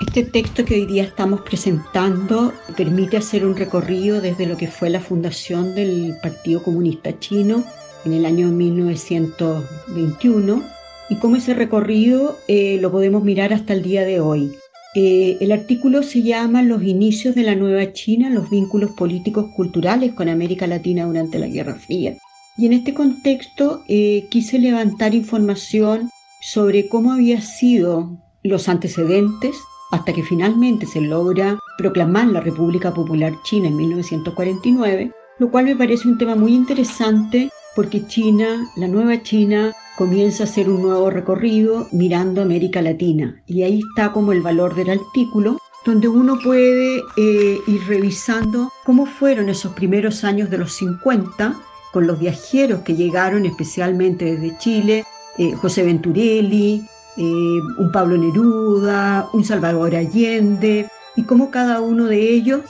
Este texto que hoy día estamos presentando permite hacer un recorrido desde lo que fue la fundación del Partido Comunista Chino en el año 1921 y cómo ese recorrido eh, lo podemos mirar hasta el día de hoy. Eh, el artículo se llama Los inicios de la nueva China, los vínculos políticos culturales con América Latina durante la Guerra Fría. Y en este contexto eh, quise levantar información sobre cómo habían sido los antecedentes hasta que finalmente se logra proclamar la República Popular China en 1949, lo cual me parece un tema muy interesante porque China, la nueva China, comienza a hacer un nuevo recorrido mirando América Latina. Y ahí está como el valor del artículo, donde uno puede eh, ir revisando cómo fueron esos primeros años de los 50 con los viajeros que llegaron especialmente desde Chile, eh, José Venturelli, eh, un Pablo Neruda, un Salvador Allende, y cómo cada uno de ellos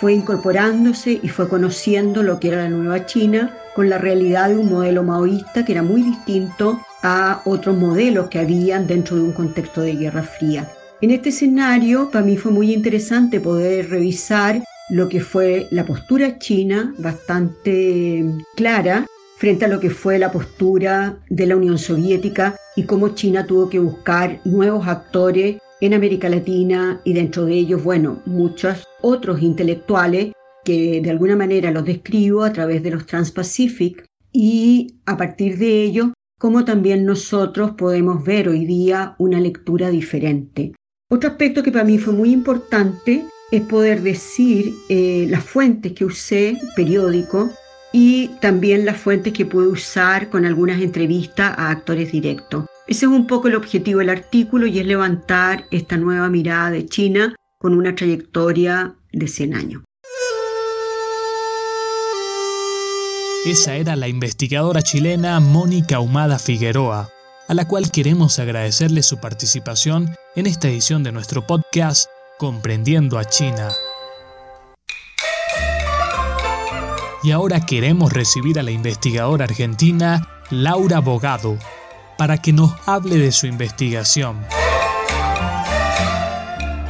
fue incorporándose y fue conociendo lo que era la nueva China con la realidad de un modelo maoísta que era muy distinto a otros modelos que habían dentro de un contexto de Guerra Fría. En este escenario, para mí fue muy interesante poder revisar lo que fue la postura china, bastante clara, frente a lo que fue la postura de la Unión Soviética y cómo China tuvo que buscar nuevos actores en América Latina y dentro de ellos, bueno, muchos otros intelectuales que de alguna manera los describo a través de los Transpacific y a partir de ello, como también nosotros podemos ver hoy día una lectura diferente. Otro aspecto que para mí fue muy importante es poder decir eh, las fuentes que usé, periódico, y también las fuentes que pude usar con algunas entrevistas a actores directos. Ese es un poco el objetivo del artículo y es levantar esta nueva mirada de China con una trayectoria de 100 años. Esa era la investigadora chilena Mónica Humada Figueroa, a la cual queremos agradecerle su participación en esta edición de nuestro podcast Comprendiendo a China. Y ahora queremos recibir a la investigadora argentina Laura Bogado, para que nos hable de su investigación.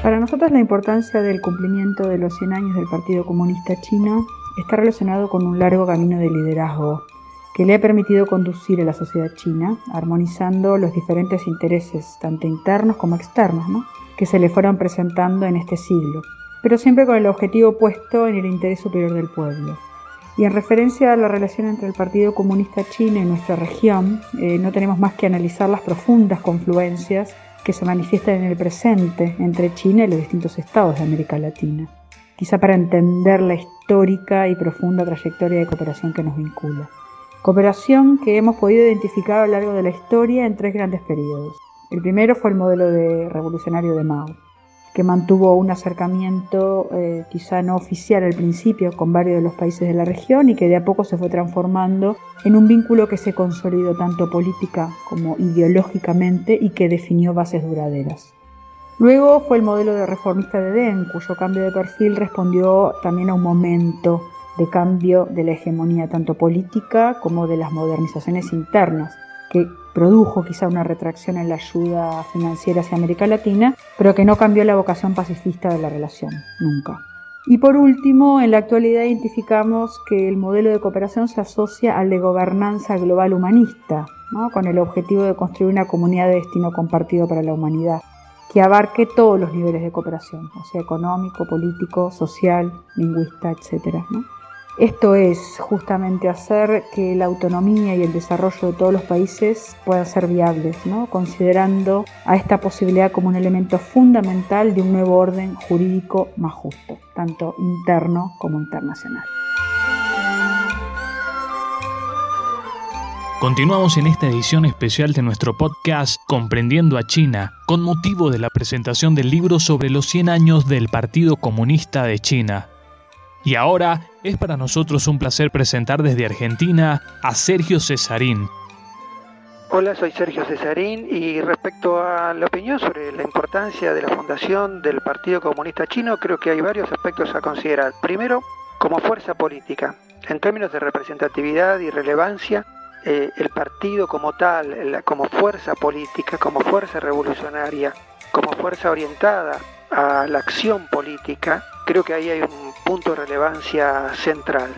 Para nosotros la importancia del cumplimiento de los 100 años del Partido Comunista Chino está relacionado con un largo camino de liderazgo que le ha permitido conducir a la sociedad china, armonizando los diferentes intereses, tanto internos como externos, que se le fueron presentando en este siglo, pero siempre con el objetivo puesto en el interés superior del pueblo. Y en referencia a la relación entre el Partido Comunista Chino y nuestra región, eh, no tenemos más que analizar las profundas confluencias que se manifiestan en el presente entre China y los distintos estados de América Latina, quizá para entender la histórica y profunda trayectoria de cooperación que nos vincula. Cooperación que hemos podido identificar a lo largo de la historia en tres grandes periodos. El primero fue el modelo de revolucionario de Mao, que mantuvo un acercamiento eh, quizá no oficial al principio con varios de los países de la región y que de a poco se fue transformando en un vínculo que se consolidó tanto política como ideológicamente y que definió bases duraderas. Luego fue el modelo de reformista de Deng, cuyo cambio de perfil respondió también a un momento de cambio de la hegemonía tanto política como de las modernizaciones internas, que produjo quizá una retracción en la ayuda financiera hacia América Latina, pero que no cambió la vocación pacifista de la relación, nunca. Y por último, en la actualidad identificamos que el modelo de cooperación se asocia al de gobernanza global humanista, con el objetivo de construir una comunidad de destino compartido para la humanidad, que abarque todos los niveles de cooperación, o sea, económico, político, social, lingüista, etc. Esto es justamente hacer que la autonomía y el desarrollo de todos los países puedan ser viables, considerando a esta posibilidad como un elemento fundamental de un nuevo orden jurídico más justo, tanto interno como internacional. Continuamos en esta edición especial de nuestro podcast Comprendiendo a China, con motivo de la presentación del libro sobre los 100 años del Partido Comunista de China. Y ahora es para nosotros un placer presentar desde Argentina a Sergio Cesarín. Hola, soy Sergio Cesarín y respecto a la opinión sobre la importancia de la fundación del Partido Comunista Chino, creo que hay varios aspectos a considerar. Primero, como fuerza política. En términos de representatividad y relevancia, eh, el partido como tal, como fuerza política, como fuerza revolucionaria, como fuerza orientada a la acción política, creo que ahí hay un punto de relevancia central.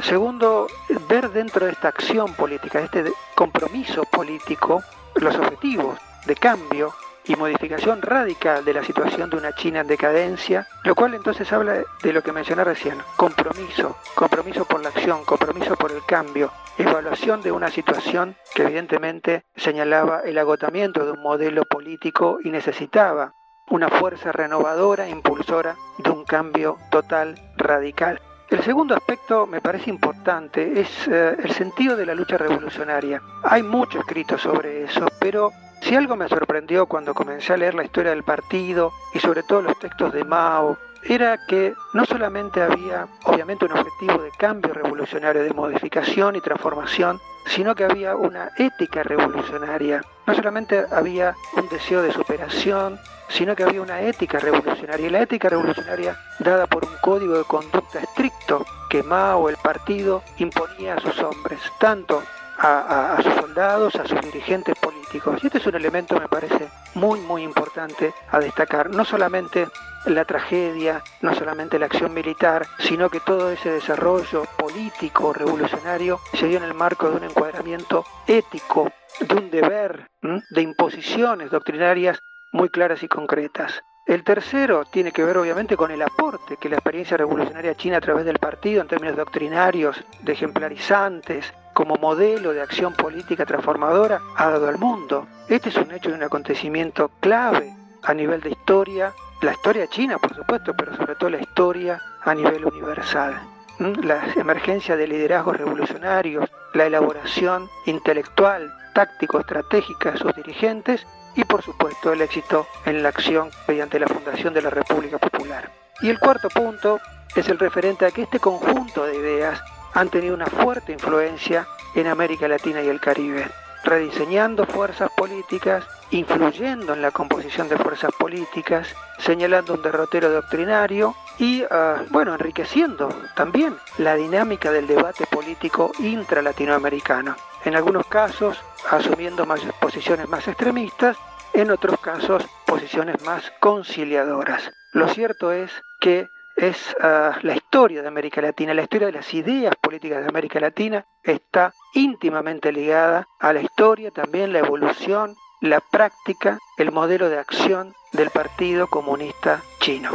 Segundo, ver dentro de esta acción política, este compromiso político, los objetivos de cambio y modificación radical de la situación de una China en decadencia, lo cual entonces habla de lo que mencioné recién, compromiso, compromiso por la acción, compromiso por el cambio, evaluación de una situación que evidentemente señalaba el agotamiento de un modelo político y necesitaba una fuerza renovadora, impulsora de un cambio total, radical. El segundo aspecto me parece importante es eh, el sentido de la lucha revolucionaria. Hay mucho escrito sobre eso, pero si algo me sorprendió cuando comencé a leer la historia del partido y sobre todo los textos de Mao, era que no solamente había obviamente un objetivo de cambio revolucionario, de modificación y transformación, sino que había una ética revolucionaria. No solamente había un deseo de superación, sino que había una ética revolucionaria. Y la ética revolucionaria dada por un código de conducta estricto que Mao, el partido, imponía a sus hombres, tanto a, sus soldados, a sus dirigentes políticos. Y este es un elemento, me parece, muy, muy importante a destacar. No solamente la tragedia, no solamente la acción militar, sino que todo ese desarrollo político, revolucionario, se dio en el marco de un encuadramiento ético, de un deber, de imposiciones doctrinarias muy claras y concretas. El tercero tiene que ver obviamente con el aporte que la experiencia revolucionaria china a través del partido en términos doctrinarios, de ejemplarizantes, como modelo de acción política transformadora ha dado al mundo. Este es un hecho de un acontecimiento clave a nivel de historia, la historia china por supuesto, pero sobre todo la historia a nivel universal. ¿Mm? La emergencia de liderazgos revolucionarios, la elaboración intelectual, táctico, estratégica de sus dirigentes y por supuesto el éxito en la acción mediante la fundación de la República Popular. Y el cuarto punto es el referente a que este conjunto de ideas han tenido una fuerte influencia en América Latina y el Caribe, rediseñando fuerzas políticas, influyendo en la composición de fuerzas políticas, señalando un derrotero doctrinario y, ah, bueno, enriqueciendo también la dinámica del debate político intra-latinoamericano. En algunos casos, asumiendo posiciones más extremistas, en otros casos, posiciones más conciliadoras. Lo cierto es que es ah, la historia de América Latina, la historia de las ideas políticas de América Latina está íntimamente ligada a la historia, también la evolución, la práctica, el modelo de acción del Partido Comunista Chino.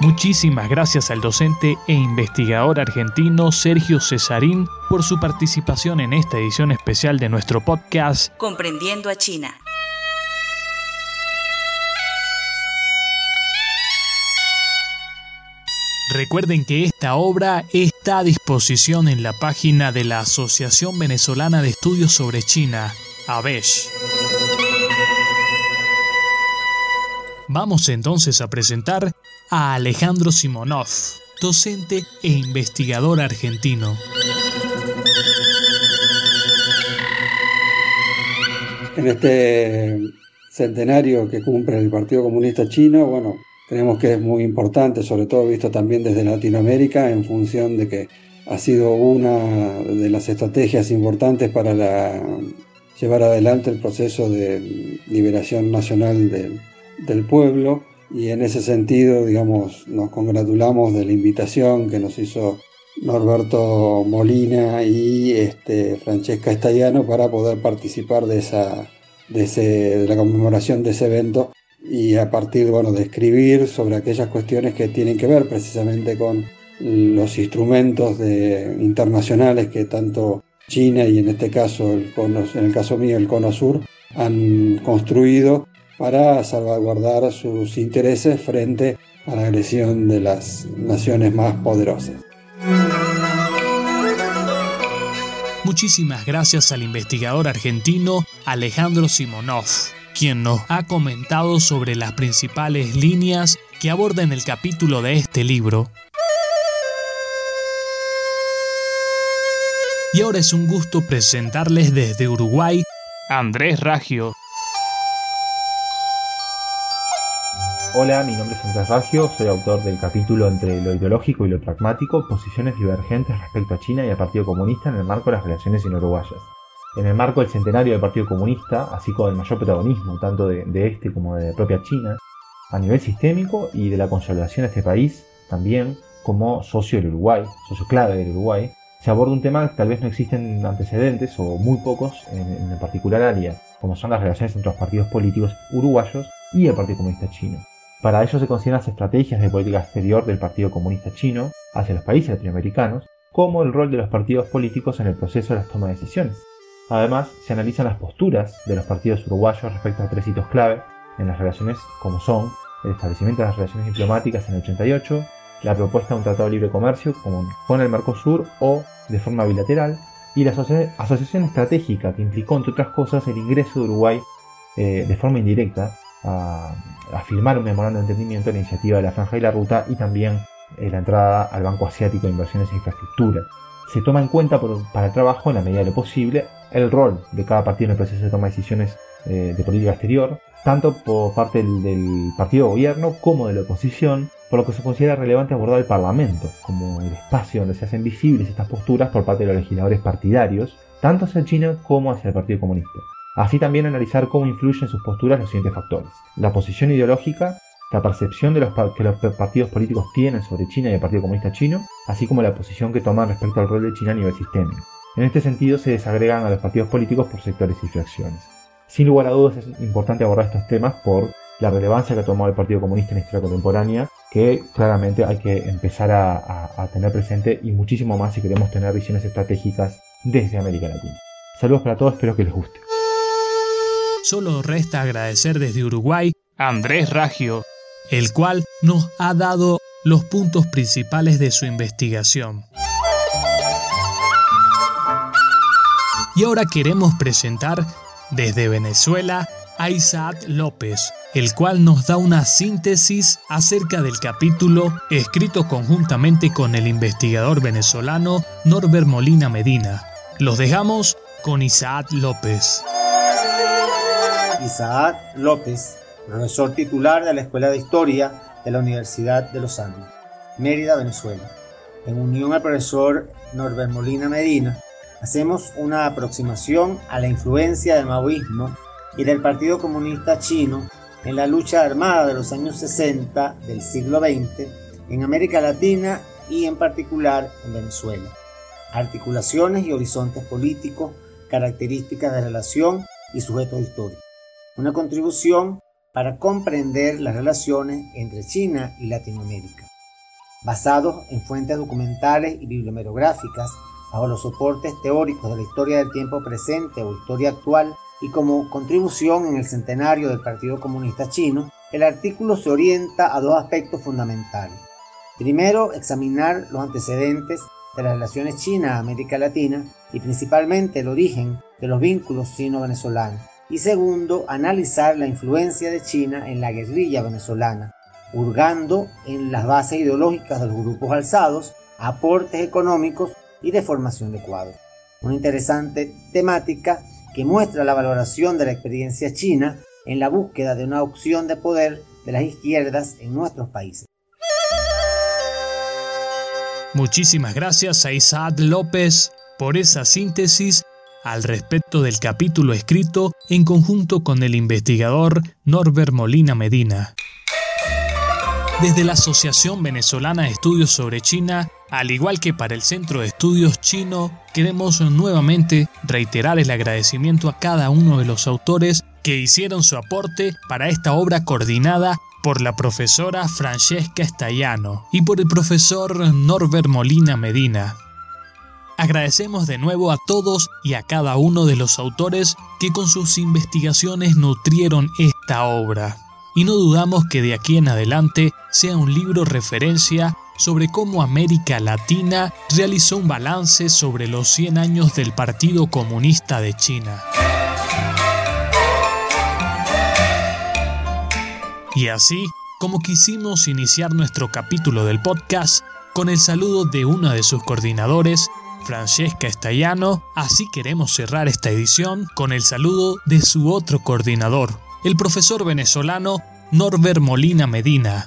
Muchísimas gracias al docente e investigador argentino Sergio Cesarín por su participación en esta edición especial de nuestro podcast Comprendiendo a China. Recuerden que esta obra está a disposición en la página de la Asociación Venezolana de Estudios sobre China, ABESH. Vamos entonces a presentar a Alejandro Simonov, docente e investigador argentino. En este centenario que cumple el Partido Comunista Chino, bueno, Creemos que es muy importante, sobre todo visto también desde Latinoamérica, en función de que ha sido una de las estrategias importantes para llevar adelante el proceso de liberación nacional del pueblo y en ese sentido, digamos, nos congratulamos de la invitación que nos hizo Norberto Molina y este, Francesca Estallano para poder participar de, esa, de, de la conmemoración de ese evento y a partir bueno, de escribir sobre aquellas cuestiones que tienen que ver precisamente con los instrumentos de, internacionales que tanto China y en este caso, el en el caso mío, el Cono Sur, han construido para salvaguardar sus intereses frente a la agresión de las naciones más poderosas. Muchísimas gracias al investigador argentino Alejandro Simonov quien nos ha comentado sobre las principales líneas que aborda en el capítulo de este libro. Y ahora es un gusto presentarles desde Uruguay Andrés Raggio. Hola, mi nombre es Andrés Raggio, soy autor del capítulo entre lo ideológico y lo pragmático, posiciones divergentes respecto a China y al Partido Comunista en el marco de las relaciones uruguayas. En el marco del centenario del Partido Comunista, así como el mayor protagonismo tanto de, de este como de la propia China, a nivel sistémico y de la consolidación de este país, también como socio del Uruguay, socio clave del Uruguay, se aborda un tema que tal vez no existen antecedentes o muy pocos en, el particular área, como son las relaciones entre los partidos políticos uruguayos y el Partido Comunista Chino. Para ello se consideran las estrategias de política exterior del Partido Comunista Chino hacia los países latinoamericanos, como el rol de los partidos políticos en el proceso de las tomas de decisiones. Además, se analizan las posturas de los partidos uruguayos respecto a tres hitos clave en las relaciones, como son el establecimiento de las relaciones diplomáticas en el 88, la propuesta de un tratado de libre comercio con el Mercosur o de forma bilateral y la asociación estratégica que implicó, entre otras cosas, el ingreso de Uruguay eh, de forma indirecta a, firmar un memorando de entendimiento en la iniciativa de la Franja y la Ruta y también eh, la entrada al Banco Asiático de Inversiones e Infraestructura. Se toma en cuenta para el trabajo, en la medida de lo posible, el rol de cada partido en el proceso de toma de decisiones eh, de política exterior, tanto por parte del, del partido de gobierno como de la oposición, por lo que se considera relevante abordar el Parlamento como el espacio donde se hacen visibles estas posturas por parte de los legisladores partidarios, tanto hacia China como hacia el Partido Comunista. Así también analizar cómo influyen sus posturas los siguientes factores. La posición ideológica, la percepción de los que los partidos políticos tienen sobre China y el Partido Comunista Chino, así como la posición que toman respecto al rol de China a nivel sistémico. En este sentido se desagregan a los partidos políticos por sectores y fracciones. Sin lugar a dudas es importante abordar estos temas por la relevancia que ha tomado el Partido Comunista en la historia contemporánea, que claramente hay que empezar a, tener presente y muchísimo más si queremos tener visiones estratégicas desde América Latina. Saludos para todos, espero que les guste. Solo resta agradecer desde Uruguay a Andrés Raggio, el cual nos ha dado los puntos principales de su investigación. Y ahora queremos presentar desde Venezuela a Isaac López, el cual nos da una síntesis acerca del capítulo escrito conjuntamente con el investigador venezolano Norbert Molina Medina. Los dejamos con Isaac López. Isaac López, profesor titular de la Escuela de Historia de la Universidad de los Andes, Mérida, Venezuela. En unión al profesor Norbert Molina Medina, hacemos una aproximación a la influencia del maoísmo y del Partido Comunista Chino en la lucha armada de los años 60 del siglo XX en América Latina y en particular en Venezuela. Articulaciones y horizontes políticos, características de relación y sujetos históricos. Una contribución para comprender las relaciones entre China y Latinoamérica, basados en fuentes documentales y bibliomeriográficas bajo los soportes teóricos de la historia del tiempo presente o historia actual y como contribución en el centenario del Partido Comunista Chino, el artículo se orienta a dos aspectos fundamentales. Primero, examinar los antecedentes de las relaciones China-América Latina y principalmente el origen de los vínculos chino-venezolanos. Y segundo, analizar la influencia de China en la guerrilla venezolana, hurgando en las bases ideológicas de los grupos alzados, aportes económicos y de formación de cuadros. Una interesante temática que muestra la valoración de la experiencia china en la búsqueda de una opción de poder de las izquierdas en nuestros países. Muchísimas gracias a Isaac López por esa síntesis al respecto del capítulo escrito en conjunto con el investigador Norbert Molina Medina. Desde la Asociación Venezolana de Estudios sobre China, al igual que para el Centro de Estudios Chino, queremos nuevamente reiterar el agradecimiento a cada uno de los autores que hicieron su aporte para esta obra coordinada por la profesora Francesca Estallano y por el profesor Norbert Molina Medina. Agradecemos de nuevo a todos y a cada uno de los autores que con sus investigaciones nutrieron esta obra y no dudamos que de aquí en adelante sea un libro referencia sobre cómo América Latina realizó un balance sobre los 100 años del Partido Comunista de China. Y así como quisimos iniciar nuestro capítulo del podcast con el saludo de uno de sus coordinadores, Francesca Estallano, así queremos cerrar esta edición con el saludo de su otro coordinador, el profesor venezolano Norbert Molina Medina.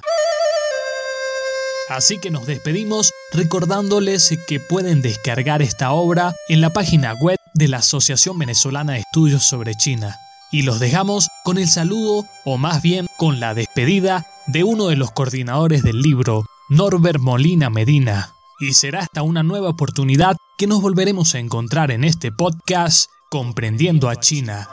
Así que nos despedimos recordándoles que pueden descargar esta obra en la página web de la Asociación Venezolana de Estudios sobre China. Y los dejamos con el saludo, o más bien con la despedida, de uno de los coordinadores del libro, Norbert Molina Medina. Y será hasta una nueva oportunidad que nos volveremos a encontrar en este podcast Comprendiendo a China.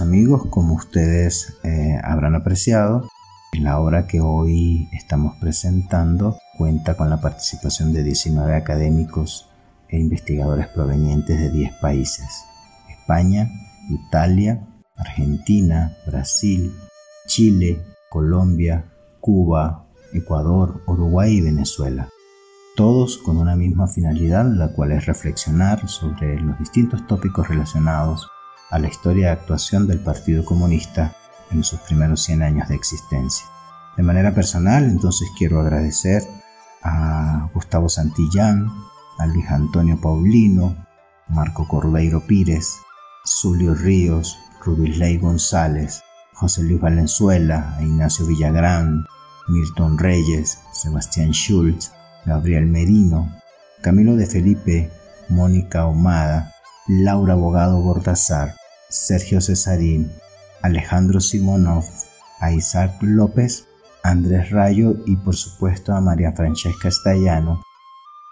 Amigos, como ustedes eh, habrán apreciado, la obra que hoy estamos presentando cuenta con la participación de 19 académicos e investigadores provenientes de 10 países, España, Italia, Argentina, Brasil, Chile, Colombia, Cuba, Ecuador, Uruguay y Venezuela. Todos con una misma finalidad, la cual es reflexionar sobre los distintos tópicos relacionados a la historia de actuación del Partido Comunista en sus primeros 100 años de existencia. De manera personal, entonces quiero agradecer a Gustavo Santillán, a Luis Antonio Paulino, Marco Corbeiro Pírez, Zulio Ríos, Rubisley González, José Luis Valenzuela, Ignacio Villagrán, Milton Reyes, Sebastián Schultz, Gabriel Merino, Camilo de Felipe, Mónica Ahumada, Laura Abogado Bordazar, Sergio Cesarín, Alejandro Simonov, Isaac López, Andrés Rayo y por supuesto a María Francesca Estallano,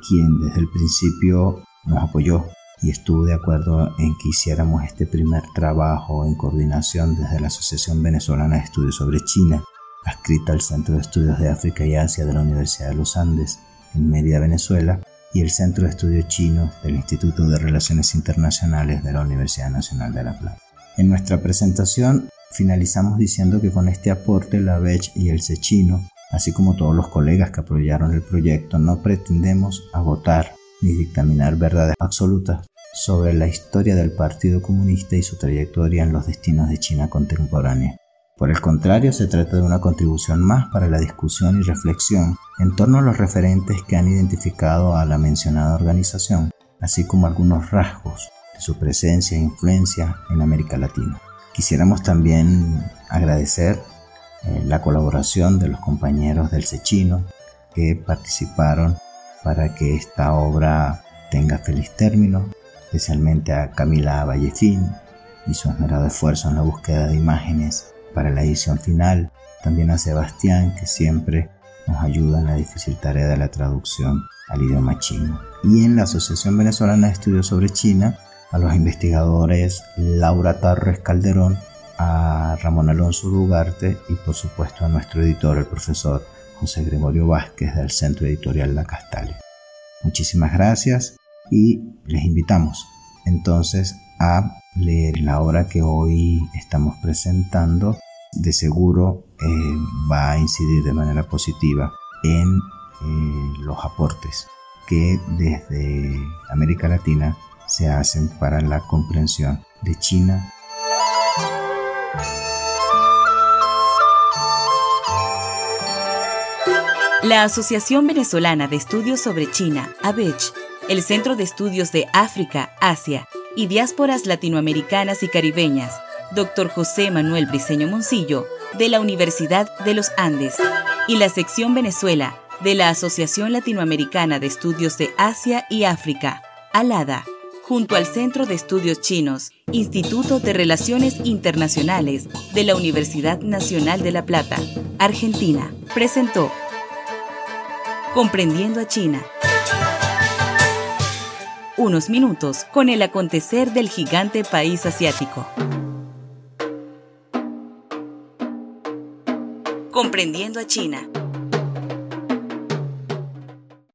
quien desde el principio nos apoyó y estuvo de acuerdo en que hiciéramos este primer trabajo en coordinación desde la Asociación Venezolana de Estudios sobre China, adscrita al Centro de Estudios de África y Asia de la Universidad de los Andes, en Mérida, Venezuela, y el Centro de Estudios Chinos del Instituto de Relaciones Internacionales de la Universidad Nacional de La Plata. En nuestra presentación finalizamos diciendo que con este aporte la BECH y el CECHINO, así como todos los colegas que apoyaron el proyecto, no pretendemos agotar ni dictaminar verdades absolutas sobre la historia del Partido Comunista y su trayectoria en los destinos de China contemporánea. Por el contrario, se trata de una contribución más para la discusión y reflexión en torno a los referentes que han identificado a la mencionada organización, así como algunos rasgos de su presencia e influencia en América Latina. Quisiéramos también agradecer eh, la colaboración de los compañeros del Sechino que participaron para que esta obra tenga feliz término, especialmente a Camila Vallefín y su esmerado esfuerzo en la búsqueda de imágenes para la edición final, también a Sebastián que siempre nos ayuda en la difícil tarea de la traducción al idioma chino. Y en la Asociación Venezolana de Estudios sobre China, a los investigadores Laura Torres Calderón, a Ramón Alonso Dugarte y por supuesto a nuestro editor, el profesor José Gregorio Vázquez del Centro Editorial La Castalia. Muchísimas gracias y les invitamos entonces a leer la obra que hoy estamos presentando. De seguro eh, va a incidir de manera positiva en eh, los aportes que desde América Latina se hacen para la comprensión de China. La Asociación Venezolana de Estudios sobre China, ABECH, el Centro de Estudios de África, Asia y Diásporas Latinoamericanas y Caribeñas, Dr. José Manuel Briceño Moncillo, de la Universidad de los Andes, y la Sección Venezuela de la Asociación Latinoamericana de Estudios de Asia y África, ALADA, junto al Centro de Estudios Chinos, Instituto de Relaciones Internacionales de la Universidad Nacional de La Plata, Argentina, presentó Comprendiendo a China. Unos minutos con el acontecer del gigante país asiático. Comprendiendo a China.